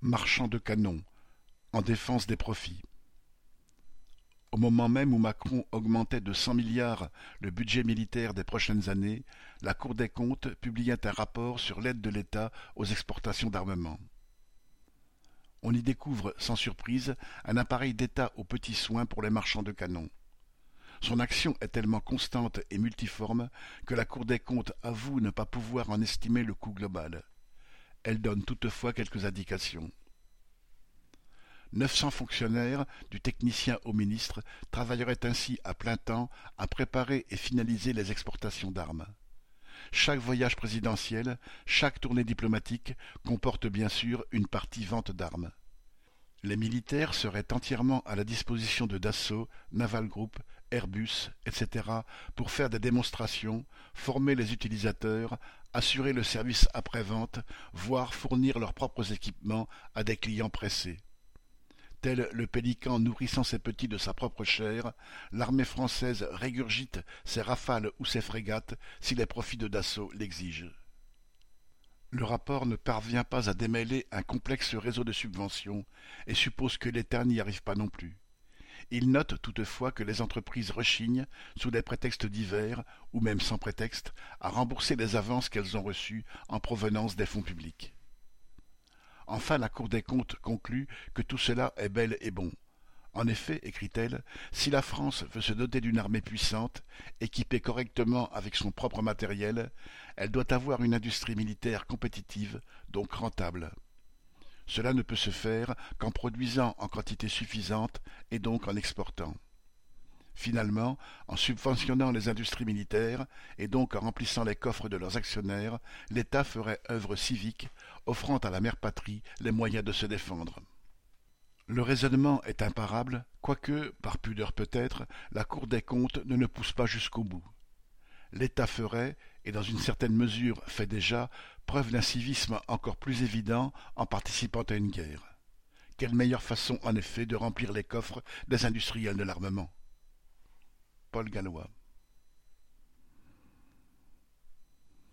Marchand de canons, en défense des profits. Au moment même où Macron augmentait de cent milliards le budget militaire des prochaines années, la Cour des comptes publiait un rapport sur l'aide de l'État aux exportations d'armement. On y découvre, sans surprise, un appareil d'État aux petits soins pour les marchands de canons. Son action est tellement constante et multiforme que la Cour des comptes avoue ne pas pouvoir en estimer le coût global. Elle donne toutefois quelques indications. Neuf cents fonctionnaires, du technicien au ministre, travailleraient ainsi à plein temps à préparer et finaliser les exportations d'armes. Chaque voyage présidentiel, chaque tournée diplomatique comporte bien sûr une partie vente d'armes. Les militaires seraient entièrement à la disposition de Dassault, Naval Group, Airbus, etc. pour faire des démonstrations, former les utilisateurs, assurer le service après-vente, voire fournir leurs propres équipements à des clients pressés. Tel le pélican nourrissant ses petits de sa propre chair, l'armée française régurgite ses rafales ou ses frégates si les profits de Dassault l'exigent. Le rapport ne parvient pas à démêler un complexe réseau de subventions et suppose que l'État n'y arrive pas non plus. Il note toutefois que les entreprises rechignent, sous des prétextes divers, ou même sans prétexte, à rembourser les avances qu'elles ont reçues en provenance des fonds publics. Enfin la Cour des comptes conclut que tout cela est bel et bon. En effet, écrit-elle, si la France veut se doter d'une armée puissante, équipée correctement avec son propre matériel, elle doit avoir une industrie militaire compétitive, donc rentable. Cela ne peut se faire qu'en produisant en quantité suffisante et donc en exportant. Finalement, en subventionnant les industries militaires et donc en remplissant les coffres de leurs actionnaires, l'État ferait œuvre civique, offrant à la mère patrie les moyens de se défendre. Le raisonnement est imparable, quoique, par pudeur peut-être, la Cour des comptes ne le pousse pas jusqu'au bout. L'État ferait, et dans une certaine mesure fait déjà, preuve d'un civisme encore plus évident en participant à une guerre. Quelle meilleure façon, en effet, de remplir les coffres des industriels de l'armement? Paul Gallois